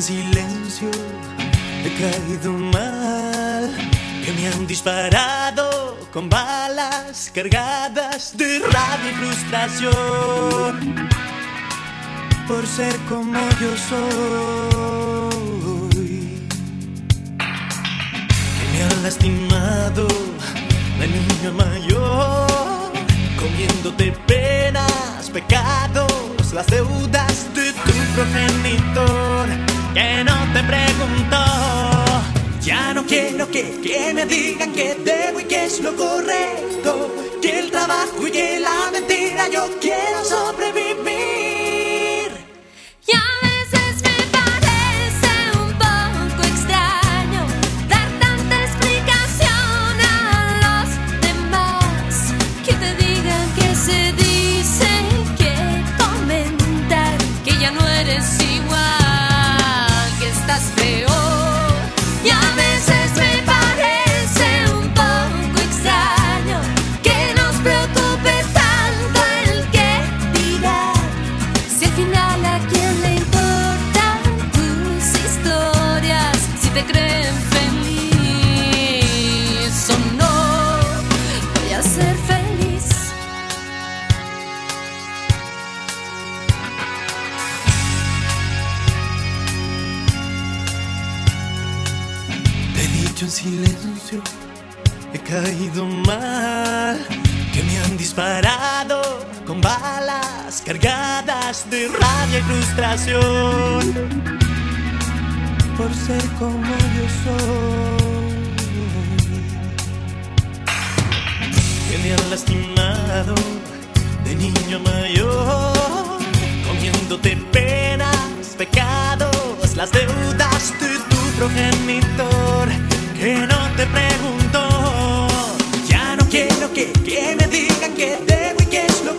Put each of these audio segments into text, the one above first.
En silencio, he caído mal, que me han disparado con balas cargadas de rabia y frustración por ser como yo soy. Que me han lastimado de niño mayor, comiéndote penas, pecados, las deudas de tu progenitor, que no te preguntó. Ya no quiero que, que me digan que debo y que es lo correcto, que el trabajo y que la mentira yo quiero sobrevivir. Cargadas de rabia y frustración por ser como yo soy. Que me han lastimado de niño mayor, comiéndote penas, pecados, las deudas de tu progenitor, que no te preguntó. Ya no quiero que, que me digan que debo y que es lo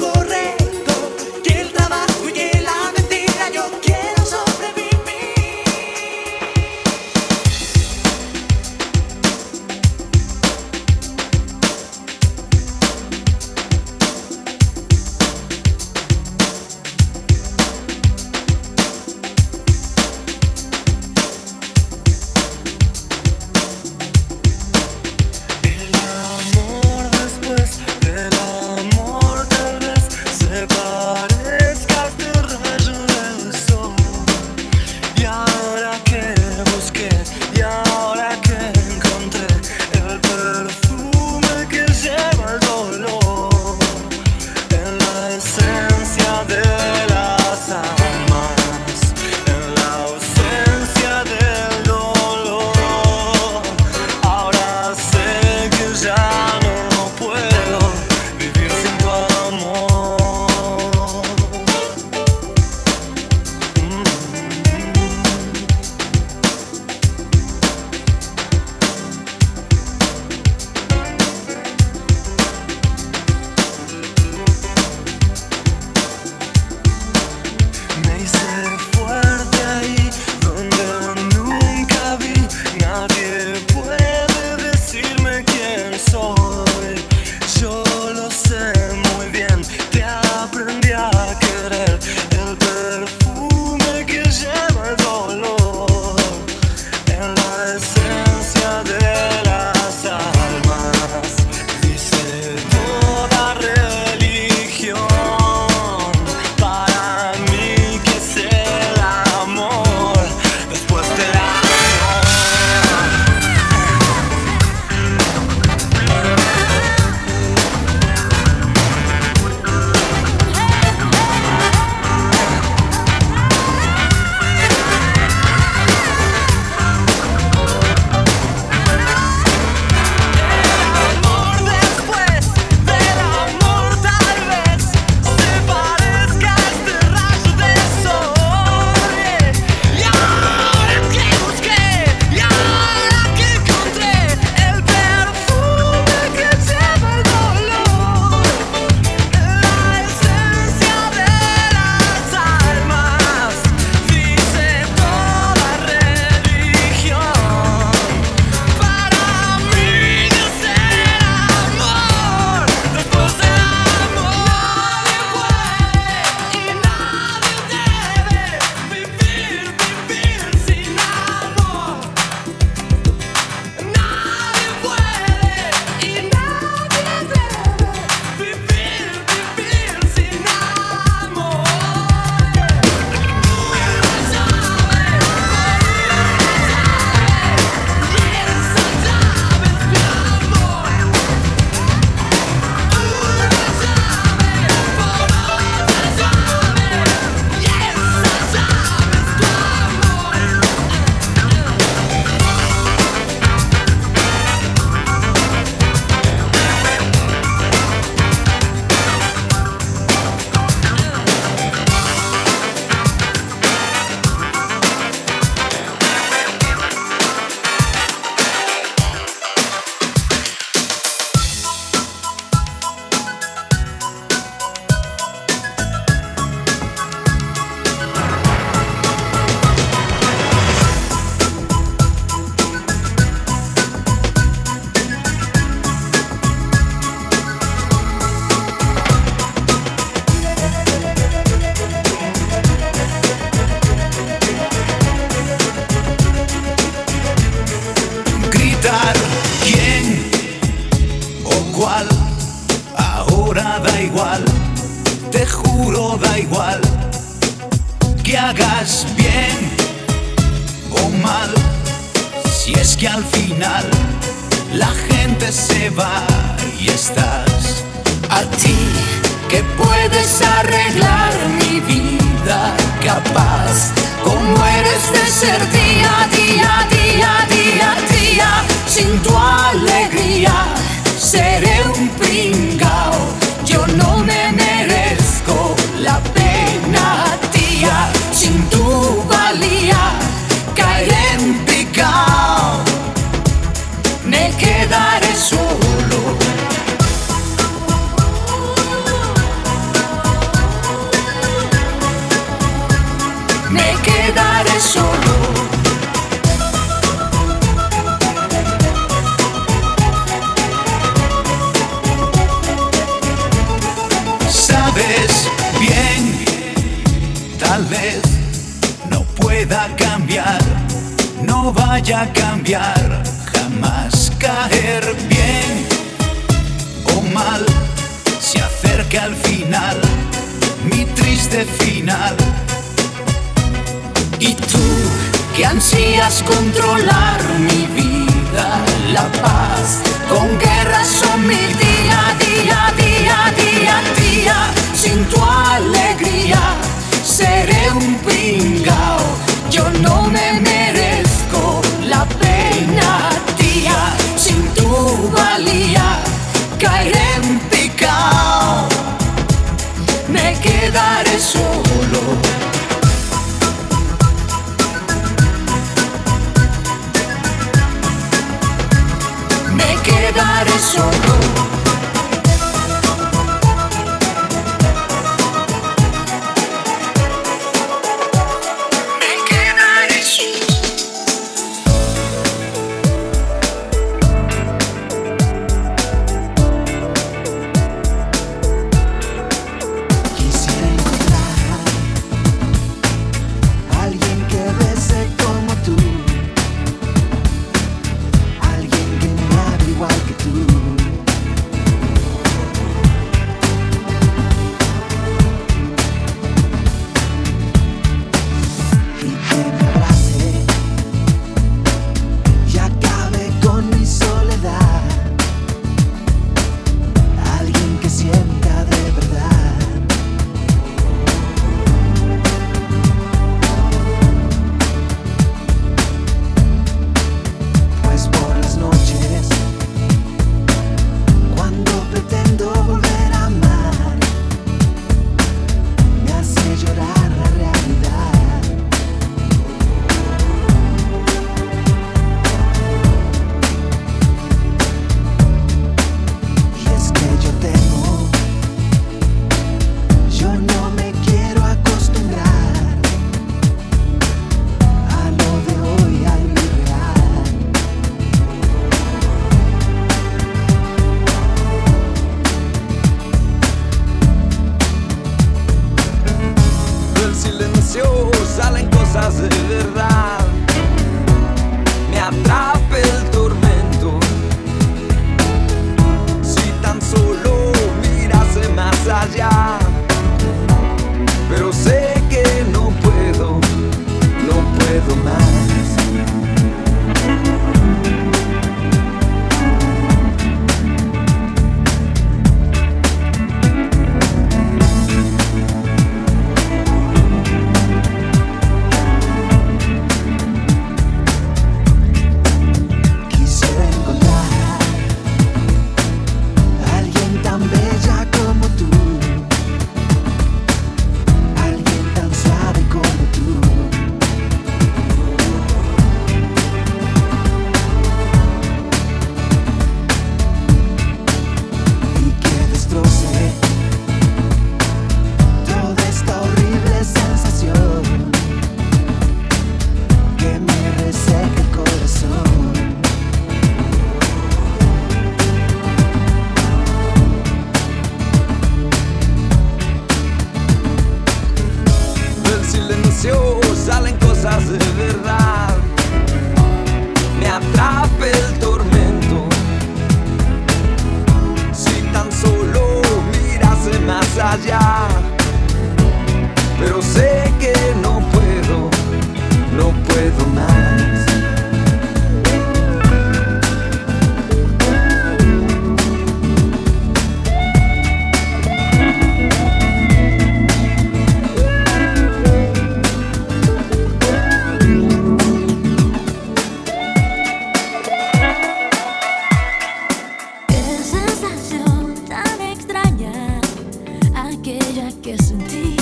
aquella que sentí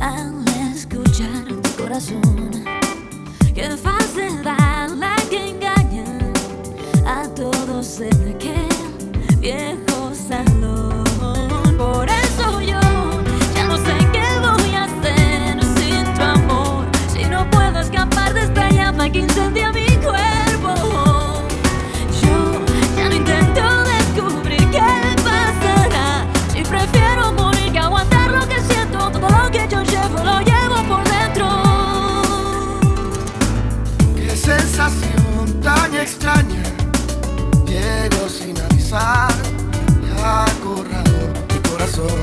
al escuchar tu corazón. Qué falsedad la que engaña a todos en aquel viejo salón. Por eso yo ya no sé qué voy a hacer sin tu amor. Si no puedo escapar de esta llama que incendia mi y acorraló mi corazón.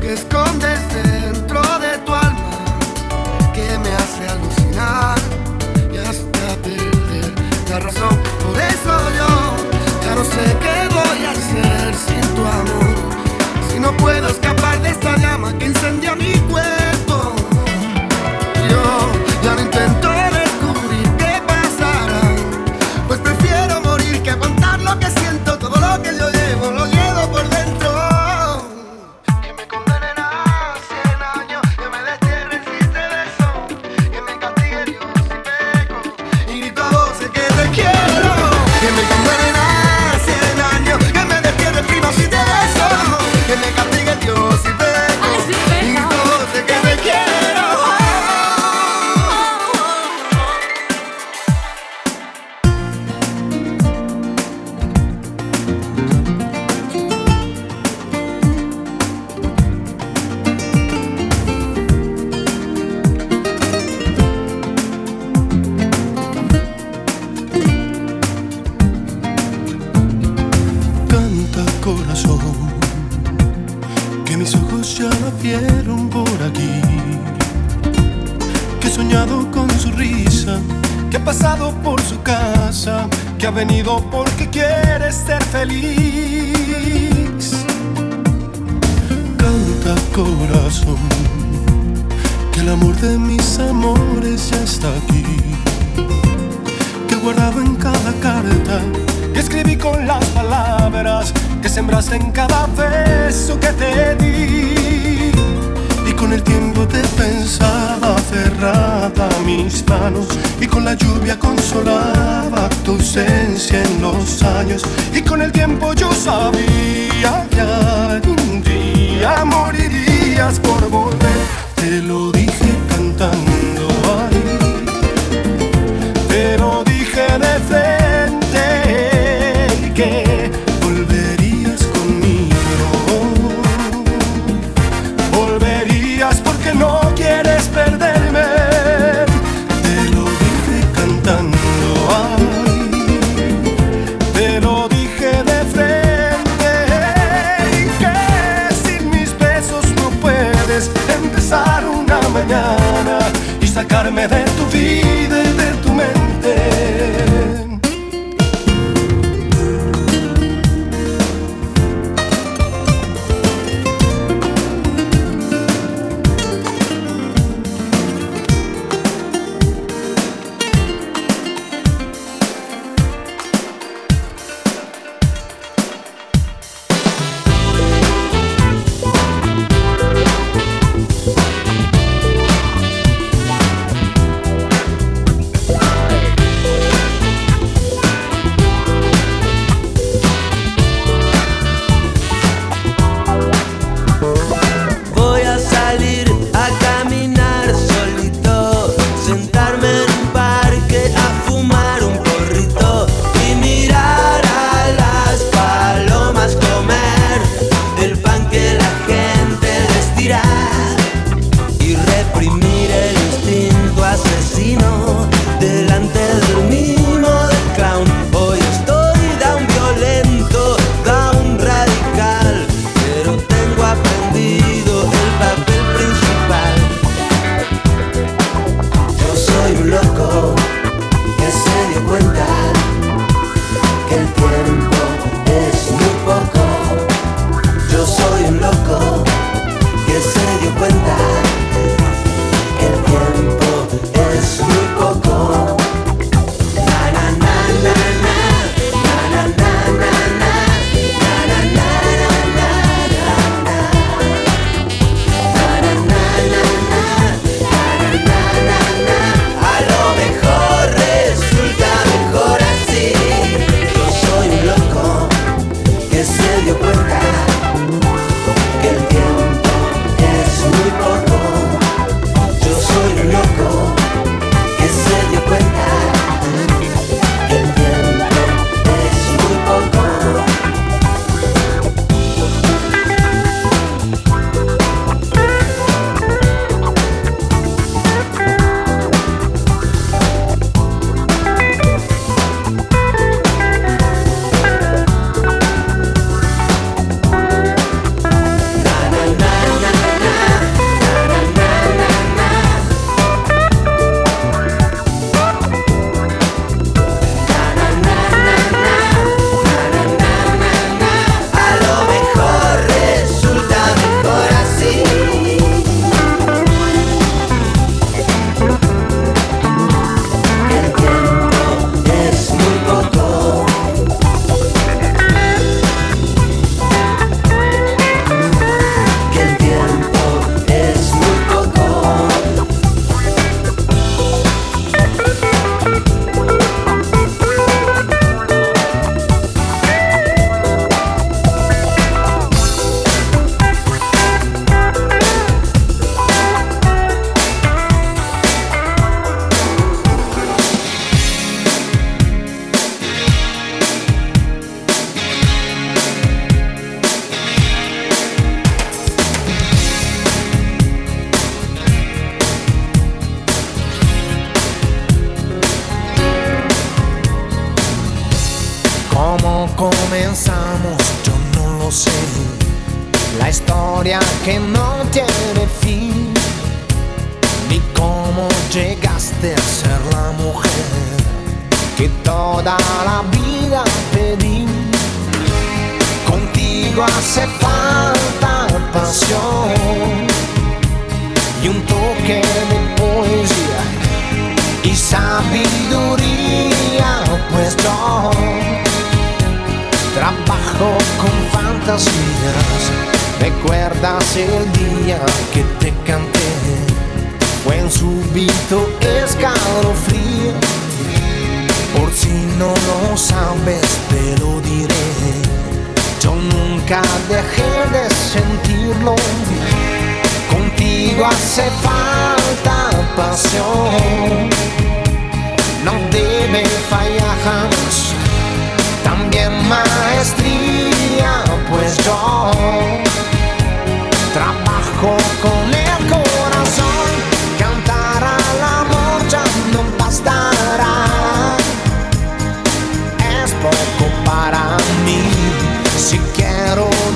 Que escondes dentro de tu alma. Que me hace alucinar y hasta perder la razón. Por eso yo ya no sé qué voy a hacer sin tu amor. Si no puedo escapar de esta llama que incendia mi He soñado con su risa, que ha pasado por su casa, que ha venido porque quiere ser feliz. Canta corazón, que el amor de mis amores ya está aquí que guardaba en cada carta que escribí con las palabras que sembraste en cada beso que te di. Con el tiempo te pensaba aferrada a mis manos y con la lluvia consolaba tu ausencia en los años. Y con el tiempo yo sabía que algún día morirías por volver. Te lo dije cantando ahí te lo dije de frente sacarme de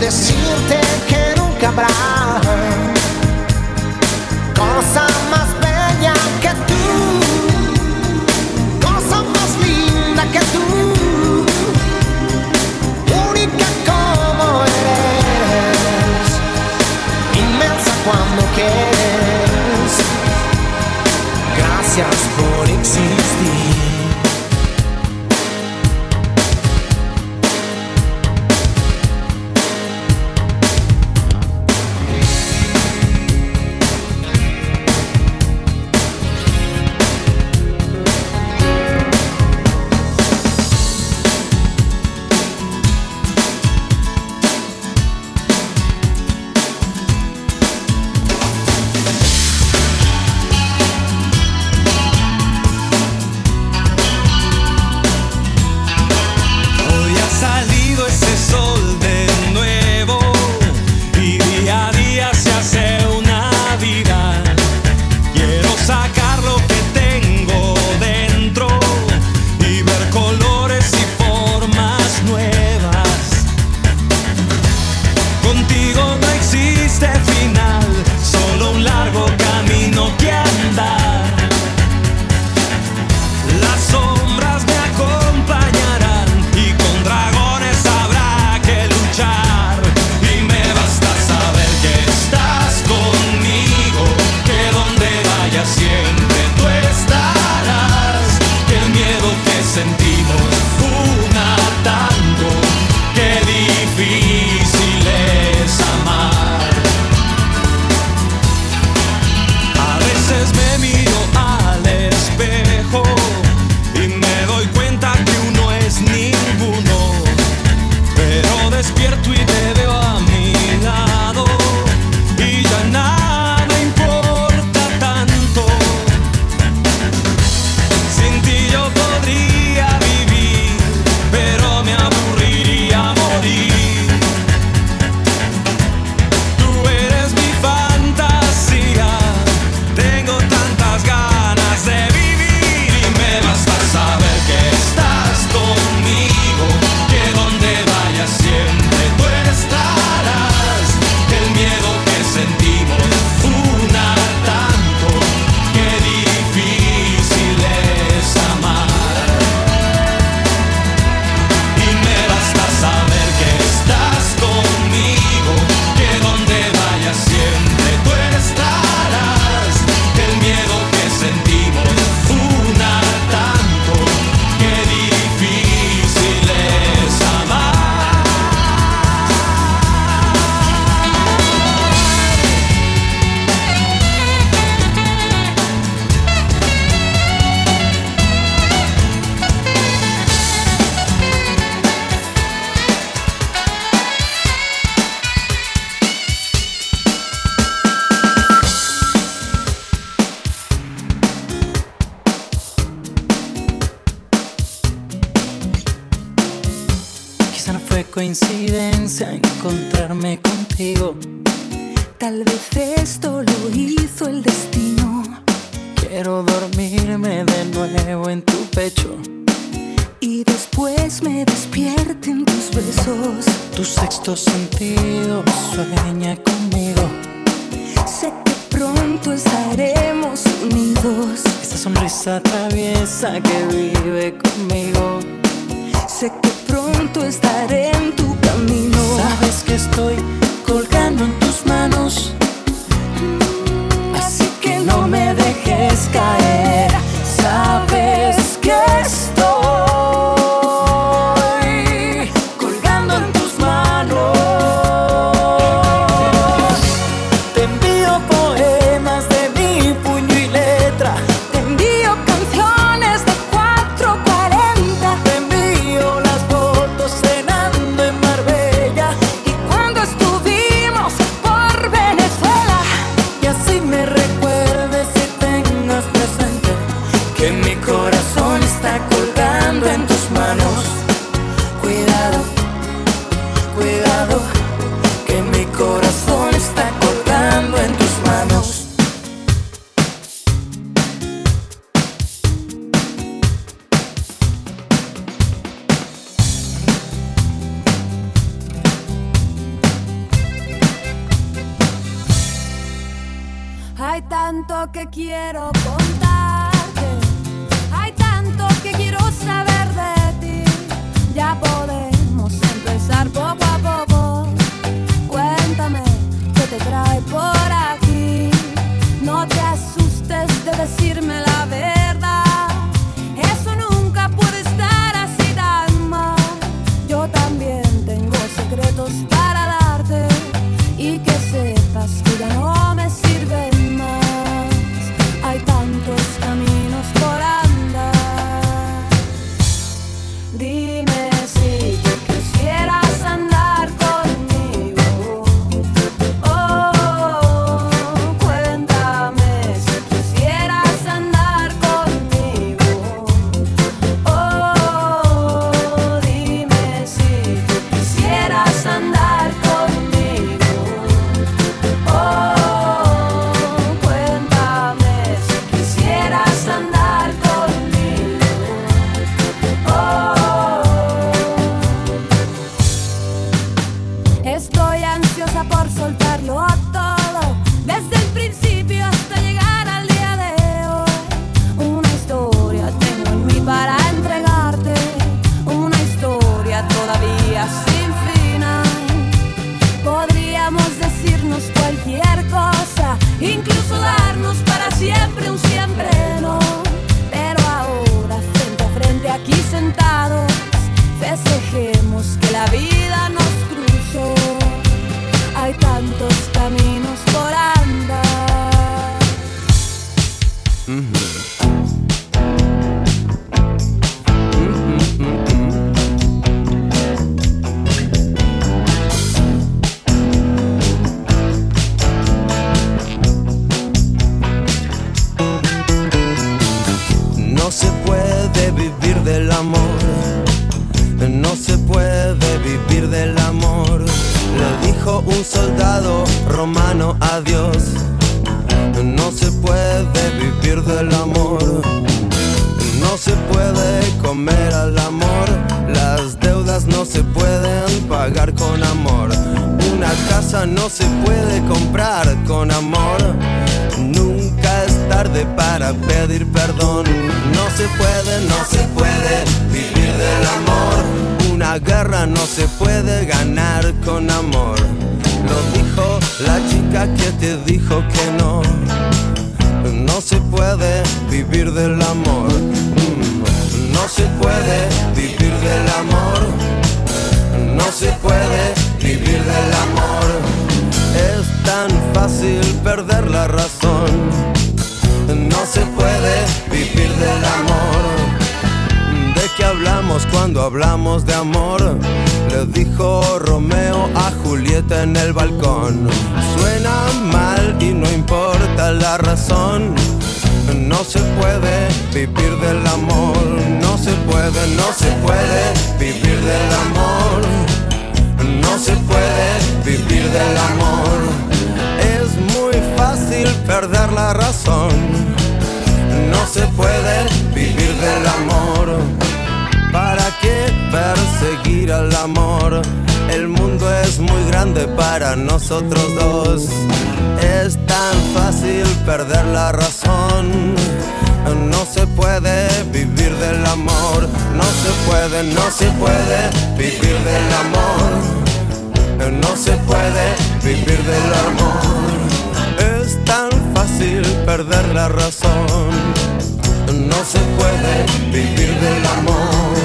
decirte que nunca habrá. Cosa más bella que tú, cosa más linda que tú, única como eres, inmensa cuando quieres. Gracias por cuando hablamos de amor? Le dijo Romeo a Julieta en el balcón. Suena mal y no importa la razón. No se puede vivir del amor. No se puede, no se puede vivir del amor. No se puede vivir del amor. Es muy fácil perder la razón. No se puede vivir del amor respira el amor. El mundo es muy grande para nosotros dos. Es tan fácil perder la razón. No se puede vivir del amor. No se puede, no se puede vivir del amor. No se puede vivir del amor. Es tan fácil perder la razón. No se puede vivir del amor.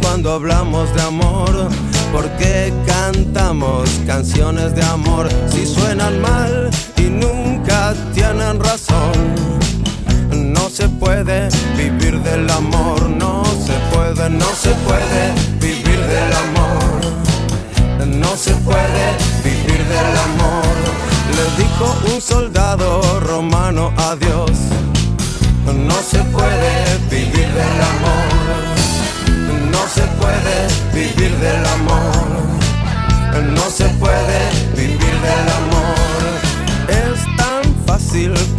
Cuando hablamos de amor? ¿Por qué cantamos canciones de amor si suenan mal y nunca tienen razón? No se puede vivir del amor, no se puede, no se puede vivir del amor. No se puede vivir del amor. Le dijo un soldado romano a Dios. No se puede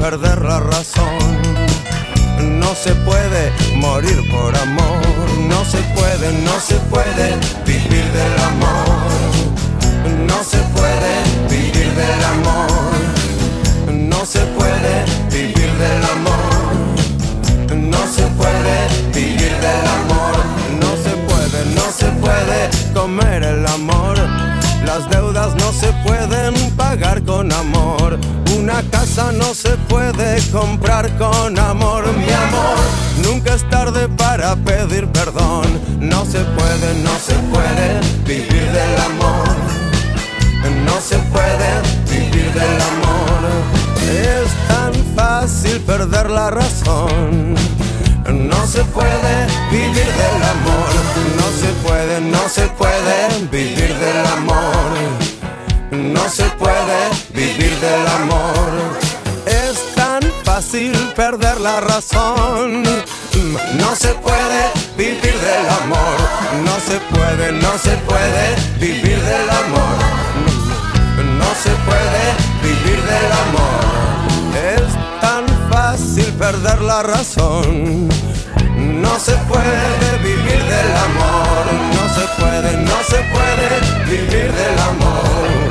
perder la razón. No se puede morir por amor. No se puede, no se puede vivir del amor. No se puede vivir del amor. No se puede vivir del amor. No se puede vivir del amor. No se puede, no se puede comer el amor. Las deudas no se pueden pagar con amor. Una casa no se puede comprar con amor. Mi amor, nunca es tarde para pedir perdón. No se puede, no se puede vivir del amor. No se puede vivir del amor. Es tan fácil perder la razón. No se puede vivir del amor. No se puede, no se puede vivir del amor. No se puede vivir del amor. Es tan fácil perder la razón. No se puede vivir del amor. No se puede, no se puede vivir del amor. No se puede vivir del amor. Es tan fácil perder la razón. No se puede vivir del amor. No se puede, no se puede vivir del amor.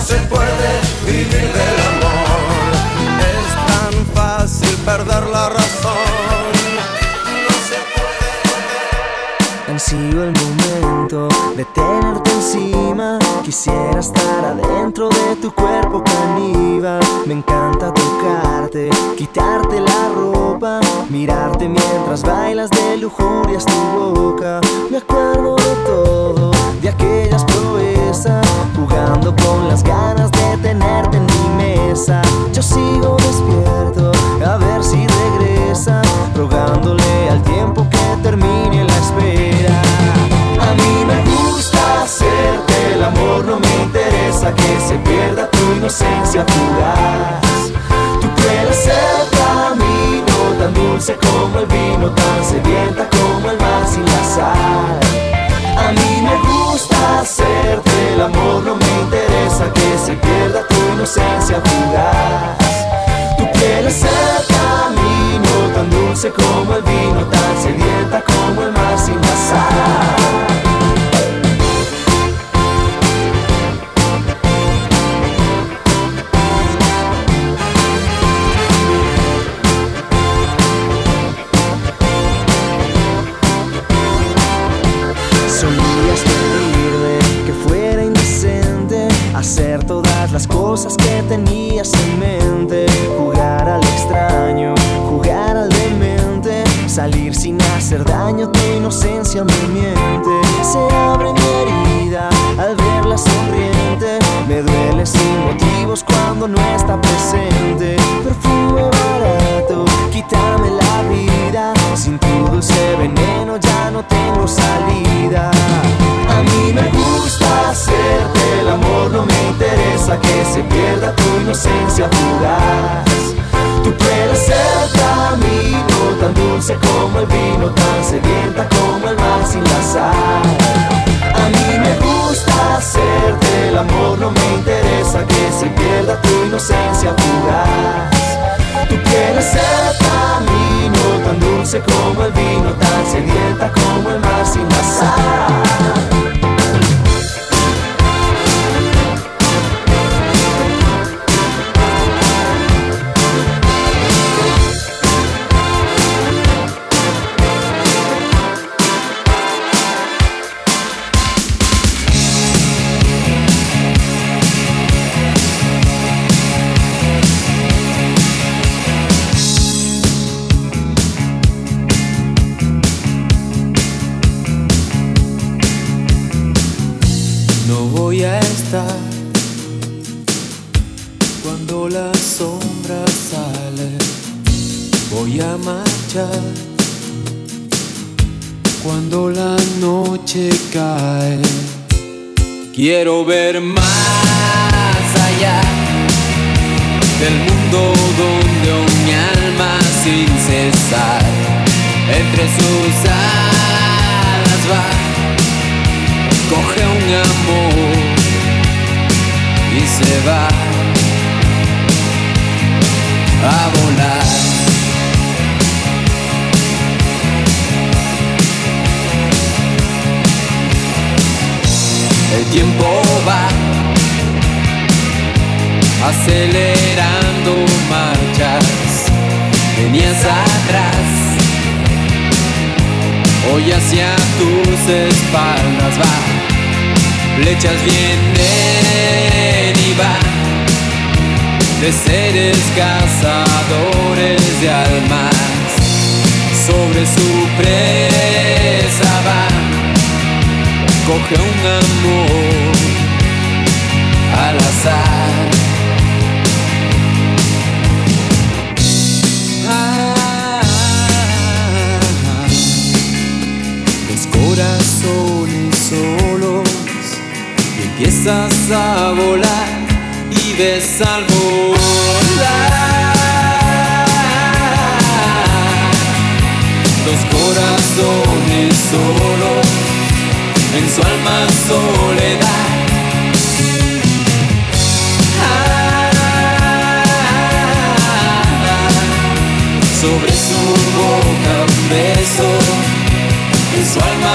No se puede vivir del amor. Es tan fácil perder la razón. No se puede. El momento de tenerte encima. Quisiera estar adentro de tu cuerpo caníbal. Me encanta tocarte, quitarte la ropa, mirarte mientras bailas de lujurias tu boca. Me acuerdo con las ganas de tenerte en mi mesa. Yo sigo despierto, a ver si regresa, rogándole al tiempo que termine la espera. A mí me gusta hacerte el amor, no me interesa que se pierda tu inocencia fugaz. Tú quieres ser camino tan dulce como el vino, tan sedienta como el mar sin la sal. A mí me gusta hacerte el amor, no me interesa que se pierda tu inocencia fugaz. Tú quieres ser camino tan dulce como el vino, tan sedienta como el mar sin la a volar y ves al volar los corazones solos en su alma soledad. Sobre su boca un beso, en su alma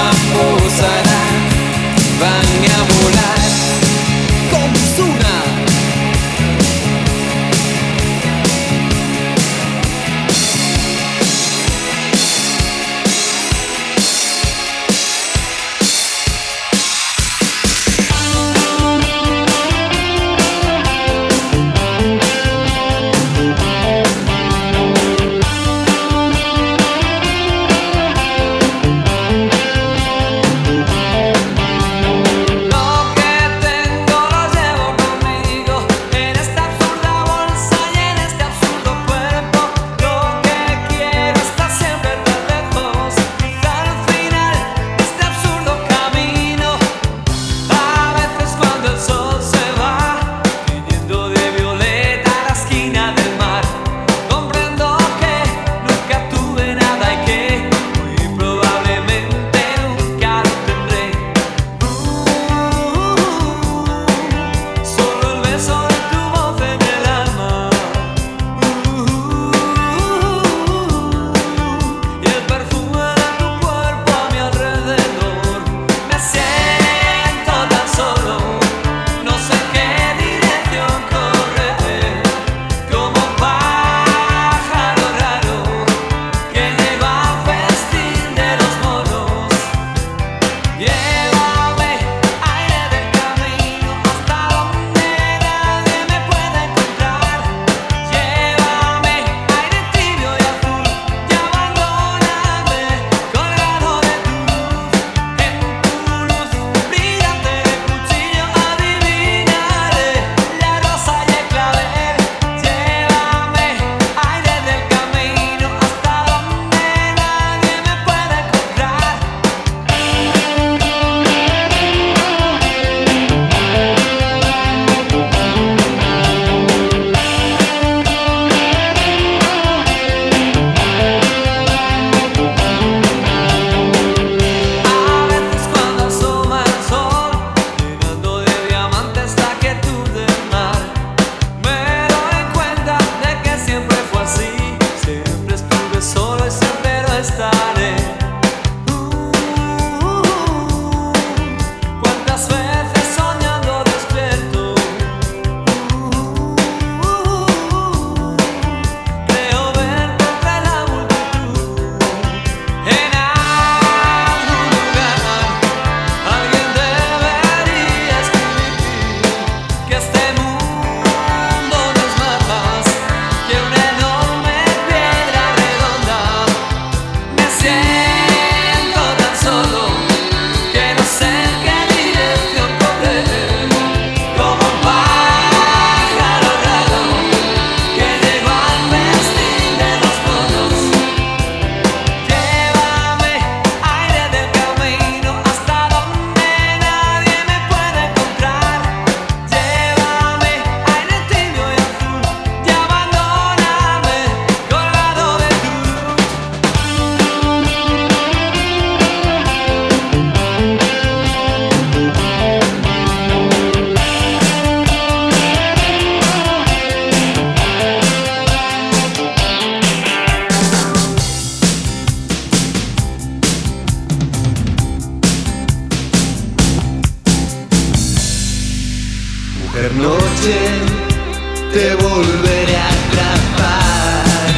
te volveré a atrapar.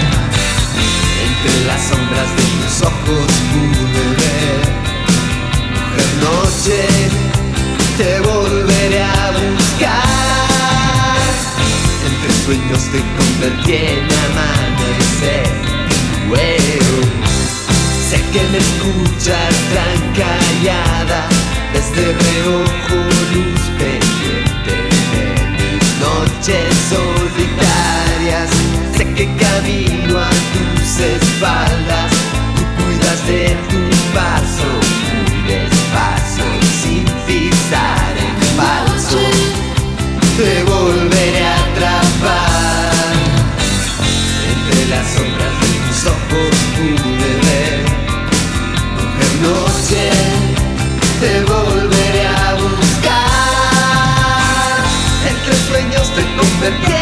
Entre las sombras de tus ojos pude ver, mujer noche, te volveré a buscar. Entre sueños te convertí en amanecer, wow. Sé que me escuchas tan callada desde reojo camino a tus espaldas, tú cuidas de tu paso, muy despacio, sin pisar en falso, te volveré a atrapar. Entre las sombras de tus ojos pude ver, mujer noche, te volveré a buscar. Entre sueños te convertiré.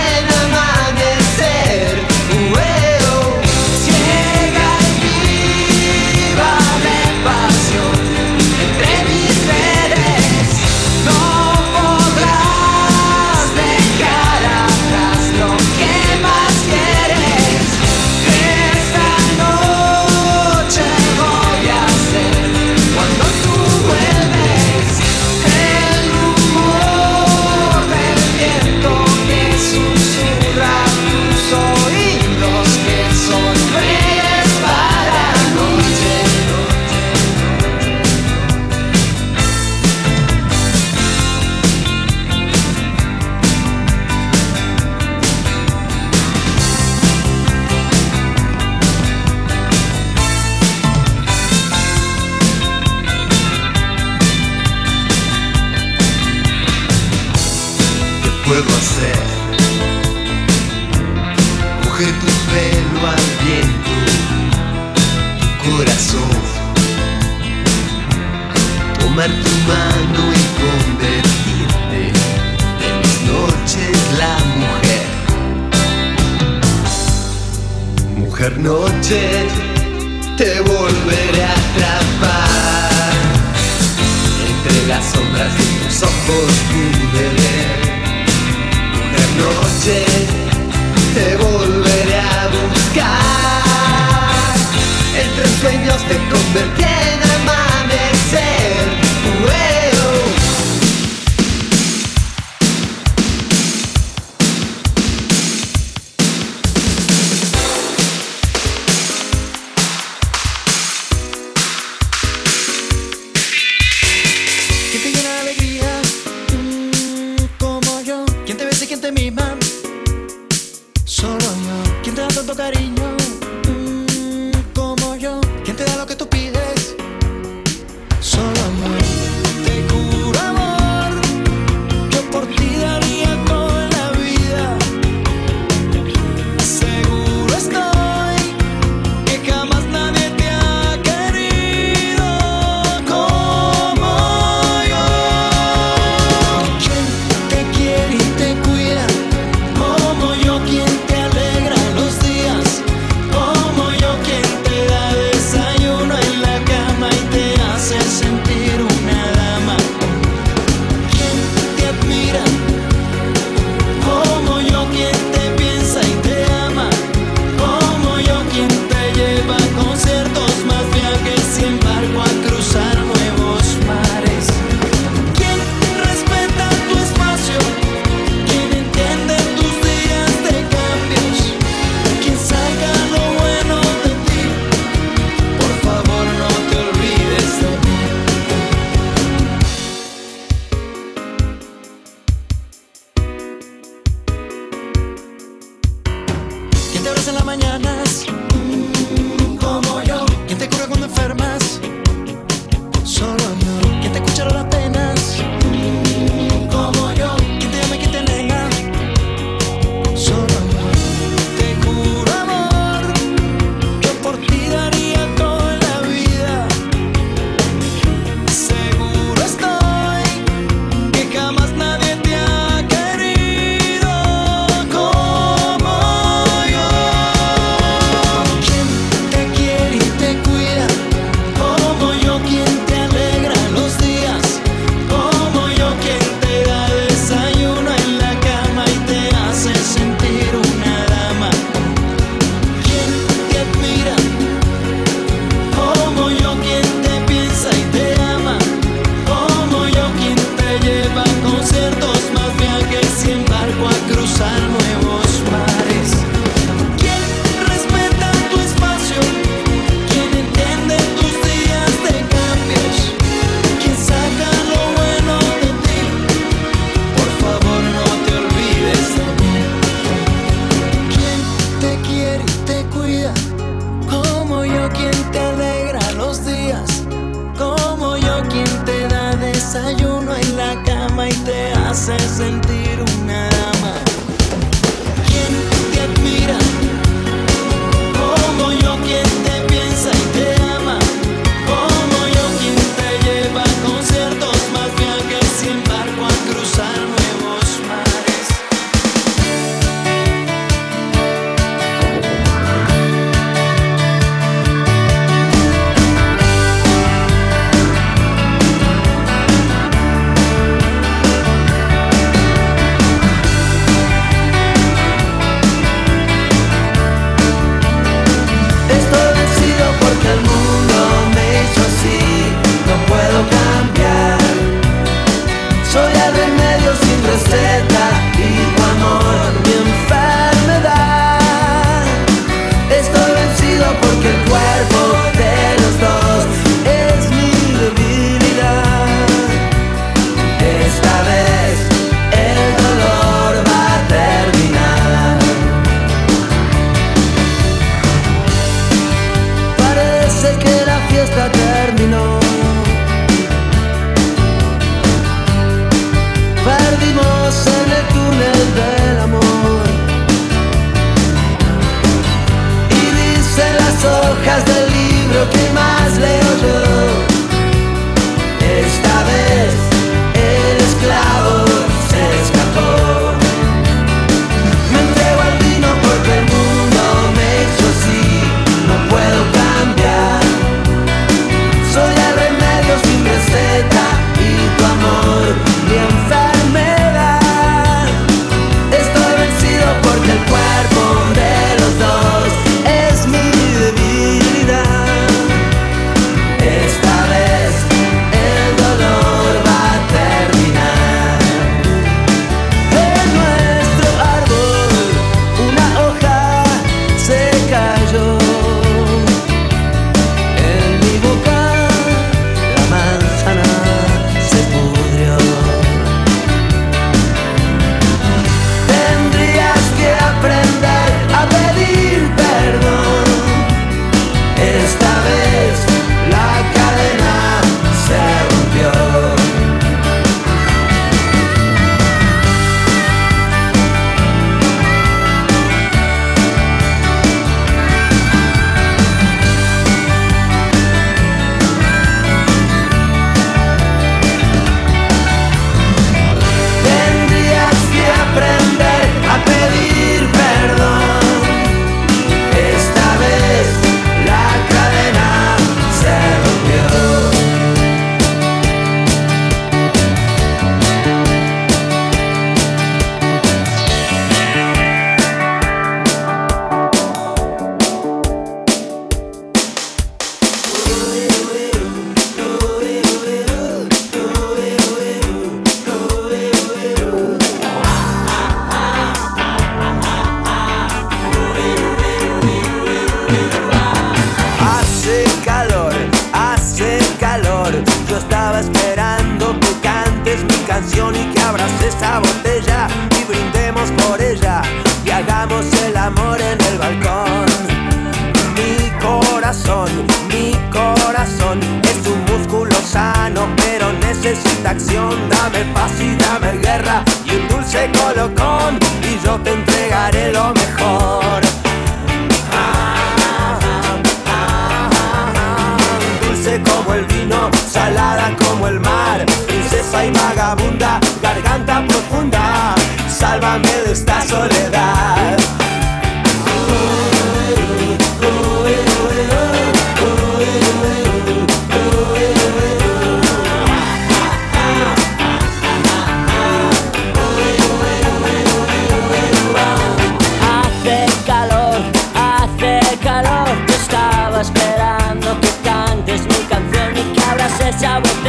加我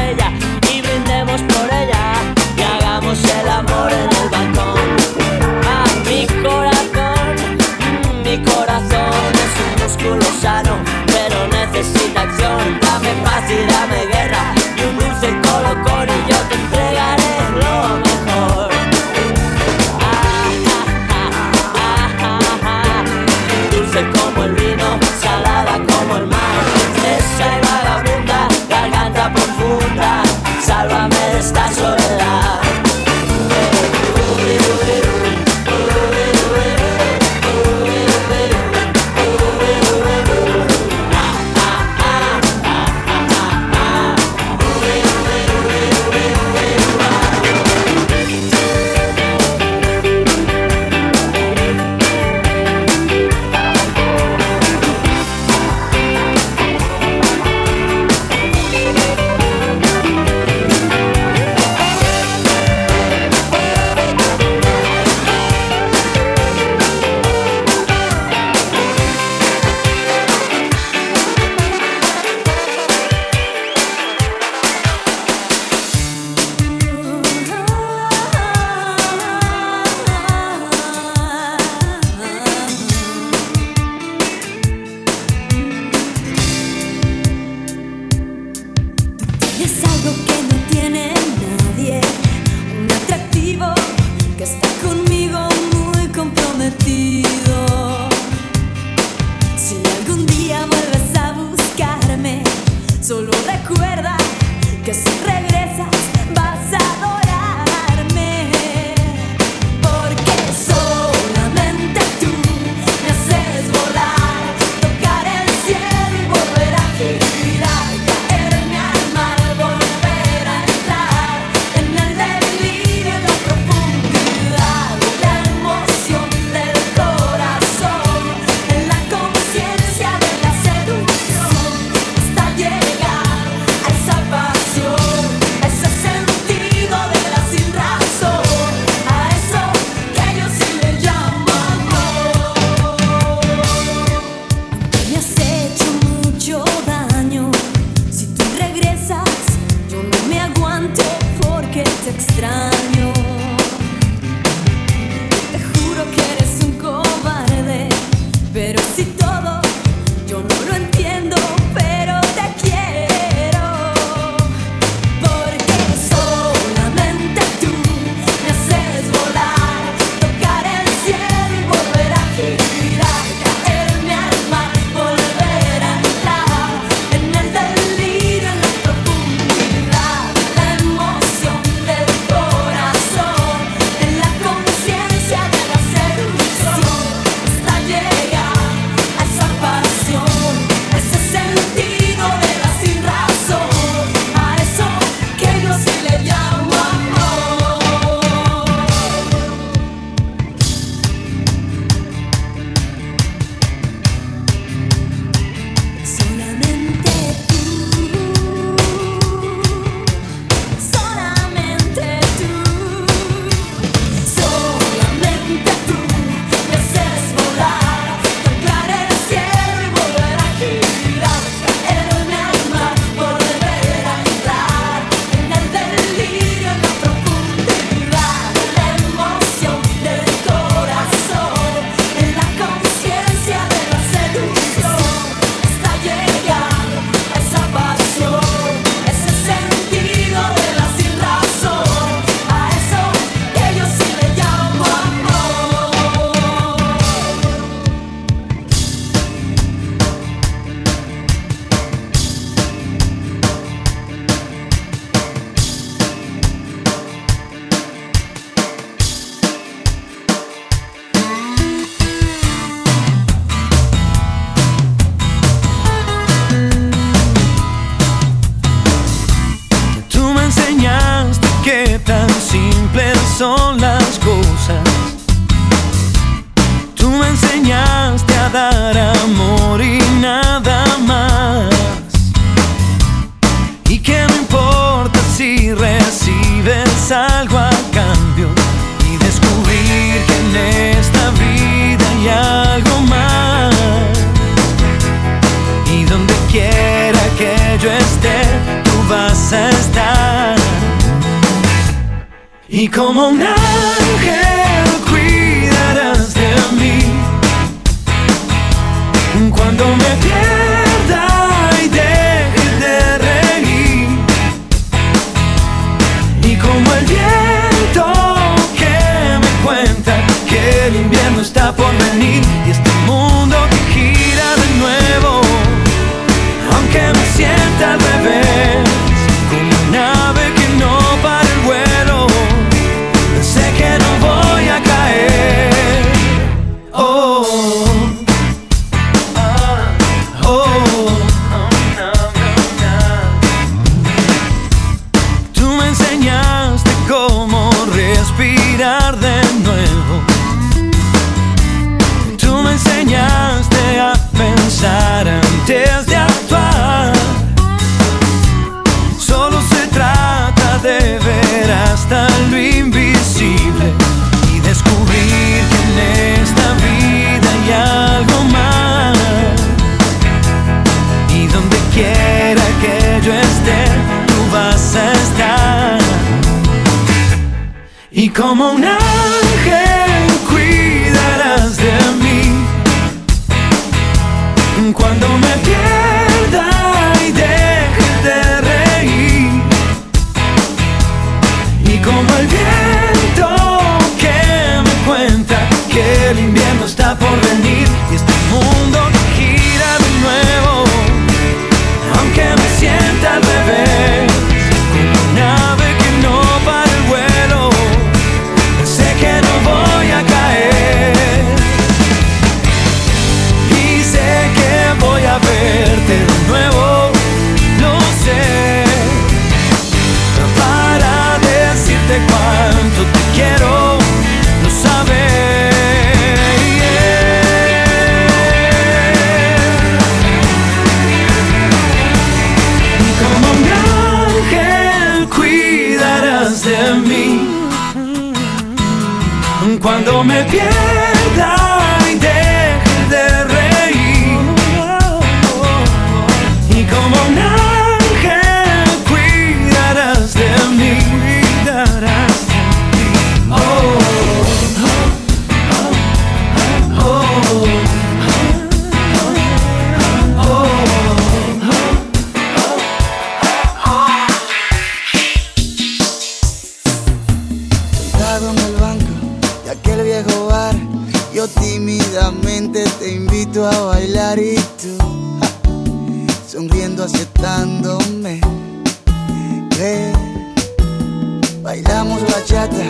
bailamos bachata,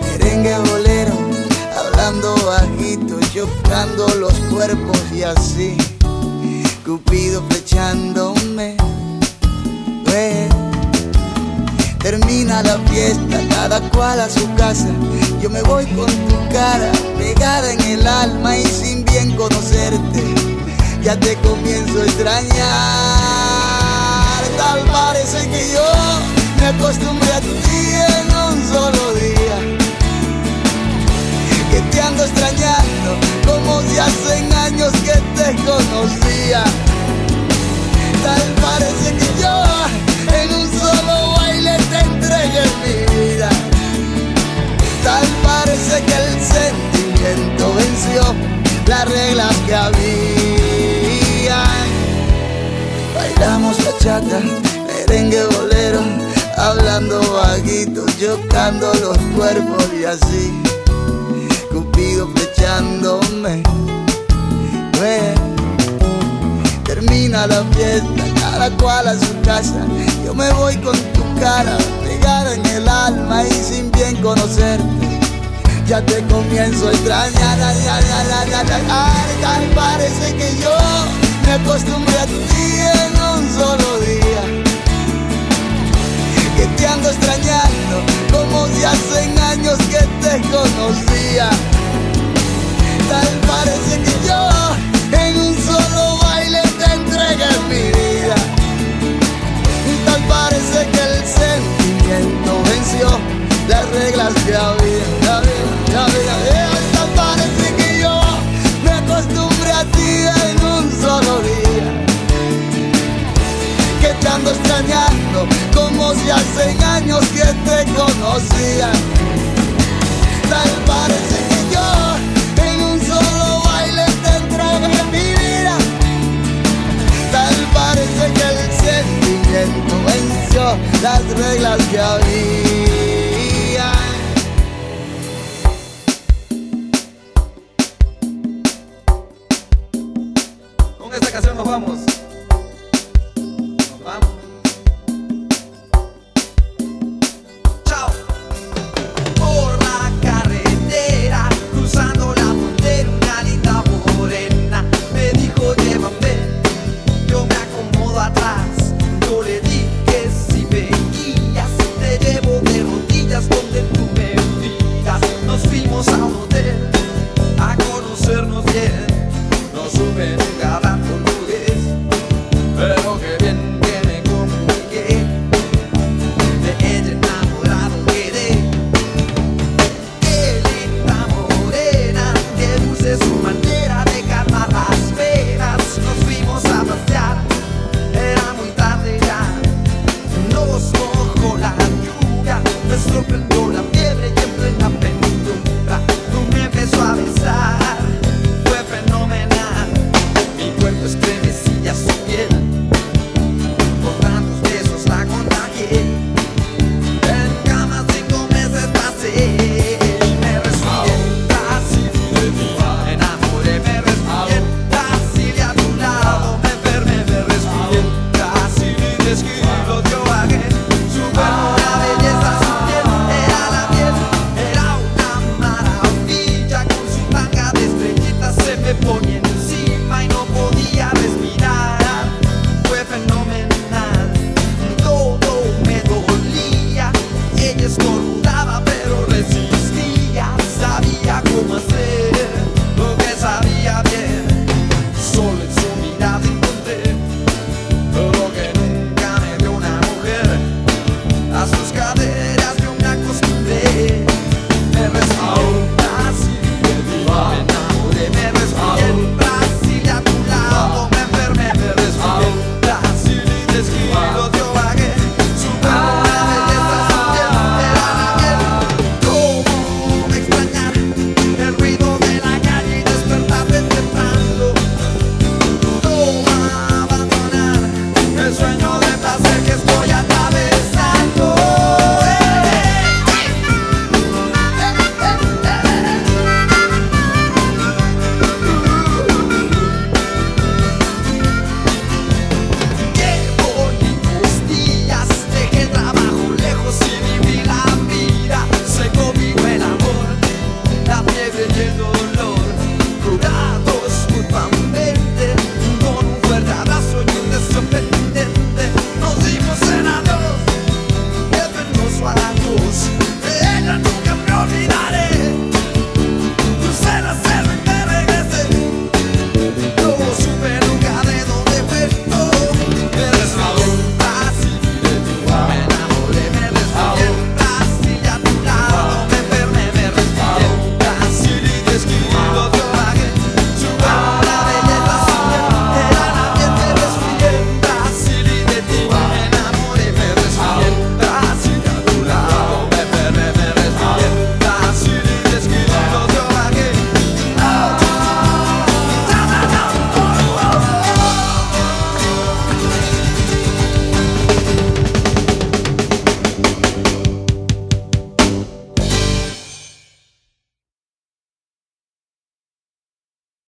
merengue bolero, hablando bajito, chocando los cuerpos y así, Cupido flechándome. Termina la fiesta, cada cual a su casa. Yo me voy con tu cara pegada en el alma y sin bien conocerte, ya te comienzo a extrañar. Tal parece que yo me acostumbré a en un solo día. Que te ando extrañando como si hacen años que te conocía. Tal parece que yo en un solo baile te entregué mi vida. Tal parece que el sentimiento venció las reglas que había. Bailamos bachata, merengue bolero, hablando bajito, chocando los cuerpos y así. Cupido flechándome. Ve, Termina la fiesta, cada cual a su casa. Yo me voy con tu cara pegada en el alma y sin bien conocerte. Ya te comienzo a extrañar, tal parece que yo me acostumbré a ti en un solo día que te ando extrañando, como si hacen años que te conocía. Tal parece que yo en un solo baile te entregué mi vida. Tal parece que el sentimiento venció las reglas que había. extrañando como si hace años que te conocía.